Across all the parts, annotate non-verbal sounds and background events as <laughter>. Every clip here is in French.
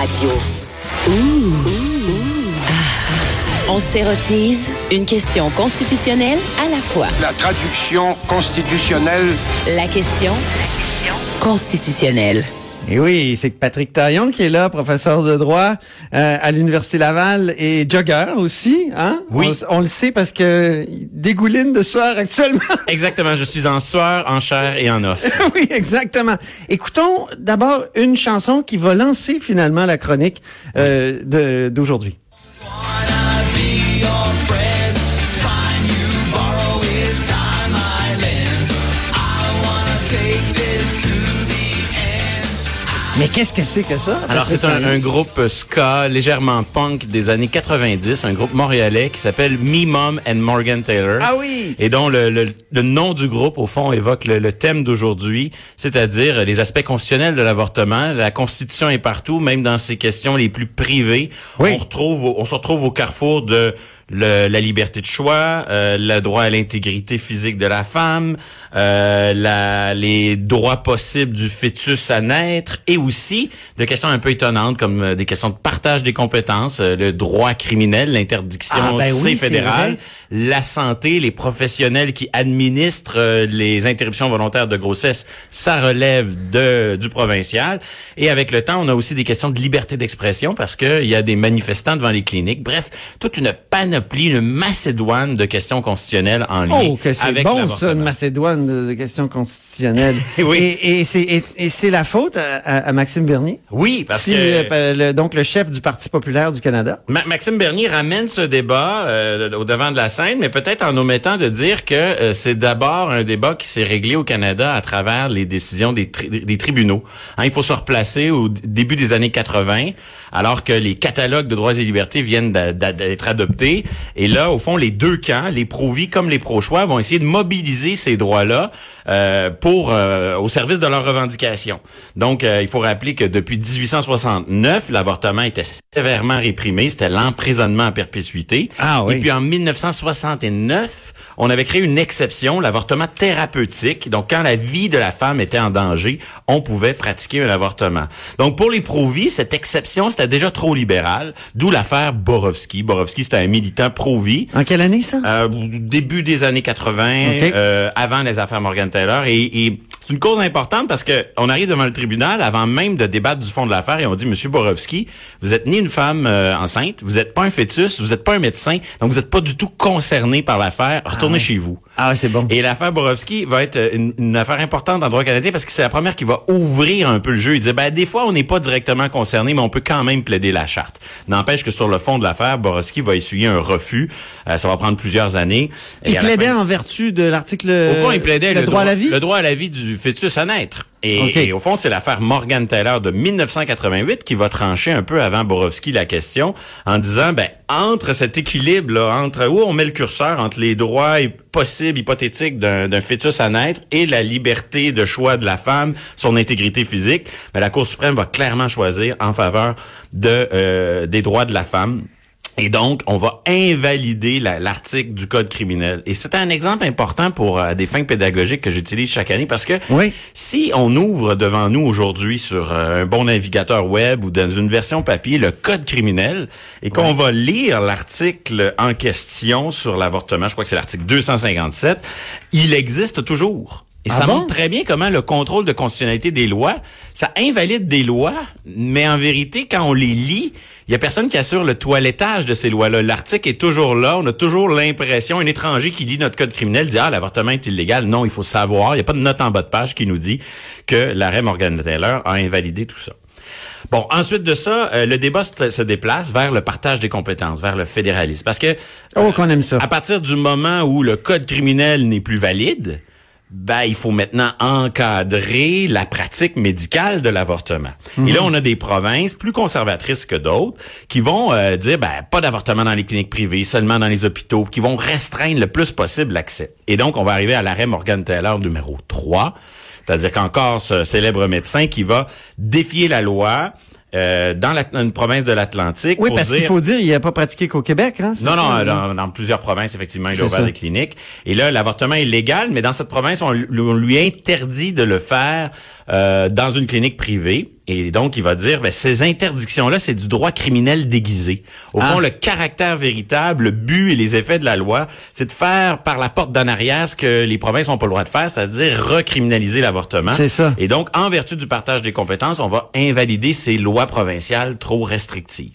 radio. On s'érotise une question constitutionnelle à la fois. La traduction constitutionnelle. La question constitutionnelle. Et oui, c'est Patrick Taillon qui est là, professeur de droit euh, à l'Université Laval et jogger aussi. Hein? Oui. On, on le sait parce que il dégouline de soir actuellement. <laughs> Exactement, je suis en sueur, en chair et en os. <laughs> oui, exactement. Écoutons d'abord une chanson qui va lancer finalement la chronique euh, d'aujourd'hui. Mais qu'est-ce que c'est que ça? Alors c'est un, un groupe ska légèrement punk des années 90, un groupe montréalais qui s'appelle Me Mom and Morgan Taylor. Ah oui! Et dont le, le- le nom du groupe, au fond, évoque le, le thème d'aujourd'hui, c'est-à-dire les aspects constitutionnels de l'avortement. La Constitution est partout, même dans ces questions les plus privées. Oui. On, retrouve, on se retrouve au carrefour de le- la liberté de choix, euh, le droit à l'intégrité physique de la femme, euh, la- les droits possibles du fœtus à naître, et aussi de questions un peu étonnantes comme euh, des questions de partage des compétences, euh, le droit criminel, l'interdiction Ah, ben oui, fédérale, la santé, les professionnels qui administrent euh, les interruptions volontaires de grossesse, ça relève de du provincial. Et avec le temps, on a aussi des questions de liberté d'expression parce que il y a des manifestants devant les cliniques. Bref, toute une panoplie, une macédoine de questions constitutionnelles en lien Oh, que c'est avec bon ça, une Macédoine de, questions constitutionnelles. <laughs> Oui. Et, et c'est et, et c'est la faute à, Maxime Bernier? Oui, parce Si, que euh, le- donc le chef du Parti populaire du Canada? Ma- Maxime Bernier ramène ce débat euh, au devant de la scène, mais peut-être en omettant de dire que euh, c'est d'abord un débat qui s'est réglé au Canada à travers les décisions des, tri- des tribunaux. Hein, il faut se replacer au début des années 80, alors que les catalogues de droits et libertés viennent d'être adoptés. Et là, au fond, les deux camps, les pro-vie comme les pro-choix, vont essayer de mobiliser ces droits-là euh, pour euh, au service de leurs revendications. Donc, euh, il faut rappeler que depuis 1869, l'avortement était sévèrement réprimé. C'était l'emprisonnement à perpétuité. Ah oui. Et puis en 1969, on avait créé une exception, l'avortement thérapeutique. Donc, quand la vie de la femme était en danger, on pouvait pratiquer un avortement. Donc, pour les pro-vie, cette exception, c'était déjà trop libéral. D'où l'affaire Borowski. Borowski, c'était un militant pro-vie. En quelle année ça? Euh, début des années 80, Ok. euh, avant les affaires Morgan Taylor. Et, et c'est une cause importante parce que on arrive devant le tribunal avant même de débattre du fond de l'affaire et on dit, Monsieur Borowski, vous êtes ni une femme euh, enceinte, vous n'êtes pas un fœtus, vous n'êtes pas un médecin, donc vous n'êtes pas du tout concerné par l'affaire. Retournez chez vous. Ah c'est bon. Et l'affaire Borowski va être une, une affaire importante dans le droit canadien parce que c'est la première qui va ouvrir un peu le jeu. Il dit, ben, des fois, on n'est pas directement concerné, mais on peut quand même plaider la charte. N'empêche que sur le fond de l'affaire, Borowski va essuyer un refus. Euh, ça va prendre plusieurs années. Il plaidait fin- en vertu de l'article au fond, il plaidait le, droit à la vie? Le droit à la vie du fœtus à naître. Et, au fond, c'est l'affaire Morgan Taylor de 1988 qui va trancher un peu avant Borowski la question en disant, ben, entre cet équilibre, là, entre où on met le curseur entre les droits possibles, hypothétiques d'un d'un fœtus à naître et la liberté de choix de la femme, son intégrité physique, ben, la Cour suprême va clairement choisir en faveur de, euh, des droits de la femme. Et donc, on va invalider la- l'article du Code criminel. Et c'est un exemple important pour euh, des fins pédagogiques que j'utilise chaque année parce que Oui. si on ouvre devant nous aujourd'hui sur euh, un bon navigateur web ou dans une version papier le Code criminel et qu'on va lire l'article en question sur l'avortement, je crois que c'est l'article 257, il existe toujours. Et Ah ça bon? montre très bien comment le contrôle de constitutionnalité des lois, ça invalide des lois, mais en vérité, quand on les lit, il y a personne qui assure le toilettage de ces lois-là. L'article est toujours là. On a toujours l'impression, un étranger qui lit notre code criminel dit, ah, l'avortement est illégal. Non, il faut savoir. Il n'y a pas de note en bas de page qui nous dit que l'arrêt Morgan Taylor a invalidé tout ça. Bon, ensuite de ça, euh, le débat se, se déplace vers le partage des compétences, vers le fédéralisme. Parce que Oh, qu'on aime ça. à partir du moment où le code criminel n'est plus valide, ben, il faut maintenant encadrer la pratique médicale de l'avortement. Et là, on a des provinces plus conservatrices que d'autres qui vont euh, dire, ben, pas d'avortement dans les cliniques privées, seulement dans les hôpitaux, qui vont restreindre le plus possible l'accès. Et donc, on va arriver à l'arrêt Morgan Taylor numéro 3, c'est-à-dire qu'encore ce célèbre médecin qui va défier la loi euh, dans la, une province de l'Atlantique Oui, pour parce qu'il faut dire, il n'a pas pratiqué qu'au Québec, hein? Non, non, ça, euh, dans, dans plusieurs provinces, effectivement, il a ouvert ça. des cliniques. Et là, l'avortement est légal, mais dans cette province, on, lui- on lui interdit de le faire euh, dans une clinique privée. Et donc, il va dire, ben, ces interdictions-là, c'est du droit criminel déguisé. Au Ah. fond, le caractère véritable, le but et les effets de la loi, c'est de faire par la porte d'en arrière ce que les provinces n'ont pas le droit de faire, c'est-à-dire recriminaliser l'avortement. C'est ça. Et donc, en vertu du partage des compétences, on va invalider ces lois provinciales trop restrictives.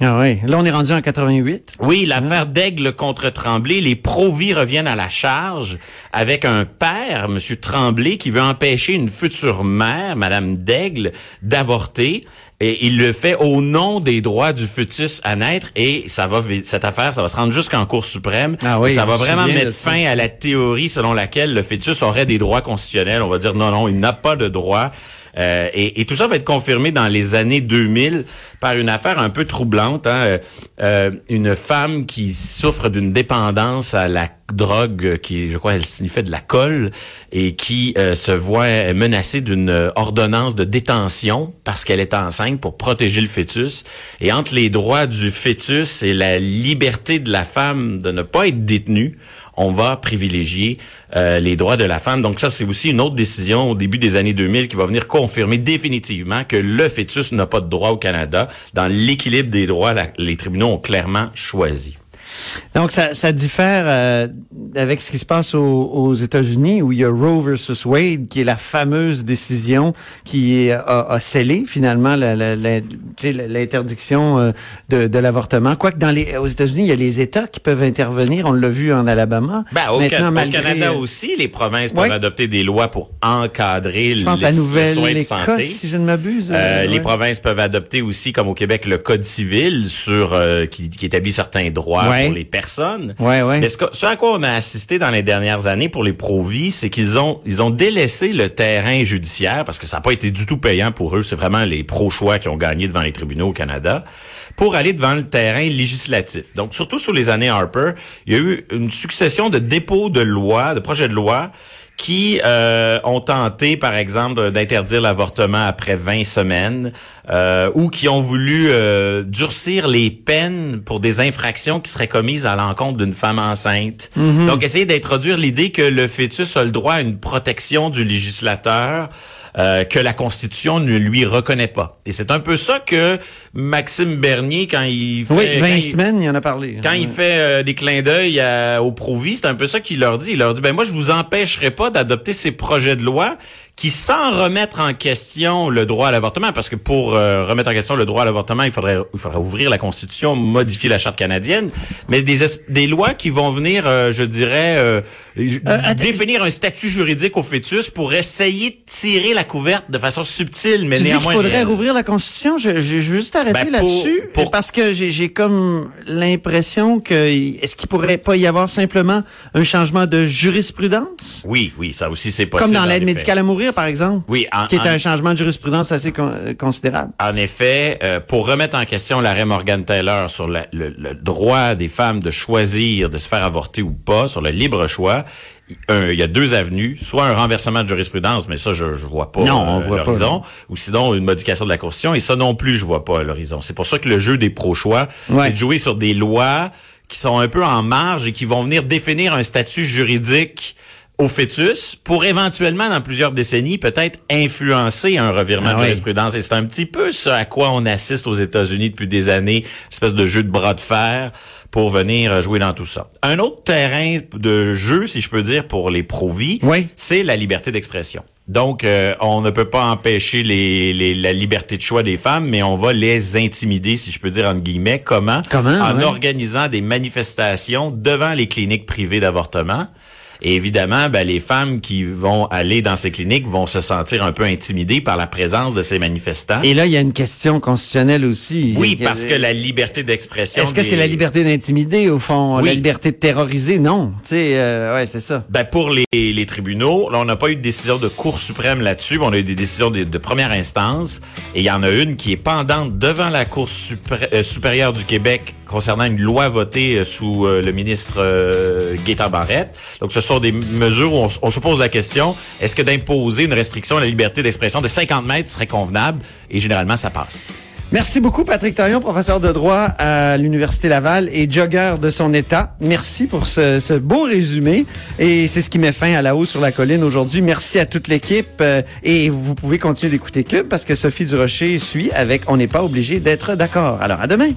Ah oui. Là, on est rendu en 88. Oui, l'affaire d'Aigle contre Tremblay, les pro-vie reviennent à la charge avec un père, M. Tremblay, qui veut empêcher une future mère, Mme d'Aigle, d'avorter. Et il le fait au nom des droits du fœtus à naître et ça va cette affaire ça va se rendre jusqu'en Cour suprême. Ah oui, ça va vraiment mettre fin à la théorie selon laquelle le fœtus aurait des droits constitutionnels. On va dire non non, il n'a pas de droits. Euh, et, tout ça va être confirmé dans les années 2000 par une affaire un peu troublante. Hein? Euh, euh, une femme qui souffre d'une dépendance à la drogue, qui, je crois, elle de la colle, et qui se voit menacée d'une ordonnance de détention parce qu'elle est enceinte pour protéger le fœtus. Et entre les droits du fœtus et la liberté de la femme de ne pas être détenue, on va privilégier euh, les droits de la femme. Donc ça, c'est aussi une autre décision au début des années 2000 qui va venir confirmer définitivement que le fœtus n'a pas de droit au Canada. Dans l'équilibre des droits, la- les tribunaux ont clairement choisi. Donc, ça, ça diffère euh, avec ce qui se passe aux, aux États-Unis, où il y a Roe versus Wade, qui est la fameuse décision qui a, a scellé finalement la- la- la- l'interdiction euh, de, de l'avortement. Quoique dans les, aux États-Unis, il y a les États qui peuvent intervenir. On l'a vu en Alabama. Ben, au, Maintenant, Ca- au malgré, Canada euh, aussi, les provinces Ouais. peuvent adopter des lois pour encadrer Je pense les, la le soin de santé. si je ne m'abuse. Euh, euh, Les provinces peuvent adopter aussi, comme au Québec, le code civil sur euh, qui, qui établit certains droits Ouais. Pour les personnes. Ouais, ouais. Mais ce, que- ce à quoi on a assisté dans les dernières années pour les pro-vie, c'est qu'ils ont ils ont délaissé le terrain judiciaire parce que ça n'a pas été du tout payant pour eux. C'est vraiment les pro-choix qui ont gagné devant les tribunaux au Canada pour aller devant le terrain législatif. Donc, surtout sous les années Harper, il y a eu une succession de dépôts de lois, de projets de loi qui euh, ont tenté, par exemple, d'interdire l'avortement après 20 semaines, euh, ou qui ont voulu euh, durcir les peines pour des infractions qui seraient commises à l'encontre d'une femme enceinte. Donc, essayer d'introduire l'idée que le fœtus a le droit à une protection du législateur. Euh, que la Constitution ne lui reconnaît pas. Et c'est un peu ça que Maxime Bernier, quand il fait... Oui, 20 quand il- semaines, il en a parlé. quand il fait euh, des clins d'œil au Provi, c'est un peu ça qu'il leur dit. Il leur dit, ben moi, je vous empêcherai pas d'adopter ces projets de loi qui, sans remettre en question le droit à l'avortement, parce que pour euh, remettre en question le droit à l'avortement, il faudrait, il faudrait ouvrir la Constitution, modifier la Charte canadienne, mais des, es- des lois qui vont venir, euh, je dirais, euh, définir un statut juridique au fœtus pour essayer de tirer la couverte de façon subtile, mais Tu dis qu'il néanmoins... faudrait réelle. rouvrir la Constitution? Je, je, je veux juste arrêter Ben, pour- là-dessus pour- parce que j'ai j'ai comme l'impression que est-ce qu'il pourrait pas y avoir simplement un changement de jurisprudence, Oui, oui, ça aussi, c'est possible. comme dans l'aide médicale à mourir, par exemple, Oui, en- qui est en- un changement de jurisprudence assez con- euh, considérable. En effet, euh, pour remettre en question l'arrêt Morgan Taylor sur la- le, le droit des femmes de choisir de se faire avorter ou pas, sur le libre choix, il un- il y a deux avenues, soit un renversement de jurisprudence, mais ça je, je vois pas Non, on euh, voit l'horizon, ou sinon une modification de la Constitution, et ça non plus je vois pas à l'horizon. C'est pour ça que le jeu des pro-choix, Ouais. c'est de jouer sur des lois qui sont un peu en marge et qui vont venir définir un statut juridique au fœtus pour éventuellement, dans plusieurs décennies, peut-être influencer un revirement Ah de oui. jurisprudence. Et c'est un petit peu ce à quoi on assiste aux États-Unis depuis des années, espèce de jeu de bras de fer pour venir jouer dans tout ça. Un autre terrain de jeu, si je peux dire, pour les pro-vie, Oui. c'est la liberté d'expression. Donc, euh, on ne peut pas empêcher les, les- la liberté de choix des femmes, mais on va les intimider, si je peux dire entre guillemets. Comment? Comment, En ouais. organisant des manifestations devant les cliniques privées d'avortement. Et évidemment, ben, les femmes qui vont aller dans ces cliniques vont se sentir un peu intimidées par la présence de ces manifestants. Et là, il y a une question constitutionnelle aussi. oui, parce que la liberté d'expression... Est-ce que des- c'est la liberté d'intimider au fond, Oui. la liberté de terroriser? Non, tu sais, euh, ouais, c'est ça. Ben pour les, les tribunaux, là on n'a pas eu de décision de Cour suprême là-dessus, on a eu des décisions de, de première instance, et il y en a une qui est pendante devant la Cour supré- euh, supérieure du Québec concernant une loi votée euh, sous euh, le ministre euh, Gaétan Barrette. Donc ce sont des mesures où on, se pose la question est-ce que d'imposer une restriction à la liberté d'expression de 50 mètres serait convenable? Et généralement ça passe. Merci beaucoup, Patrick Taillon, professeur de droit à l'Université Laval et jogger de son État. Merci pour ce, beau résumé. Et c'est ce qui met fin à la hausse sur la colline aujourd'hui. Merci à toute l'équipe. Euh, et vous pouvez continuer d'écouter Cube parce que Sophie Durocher suit avec On n'est pas obligé d'être d'accord. Alors, à demain.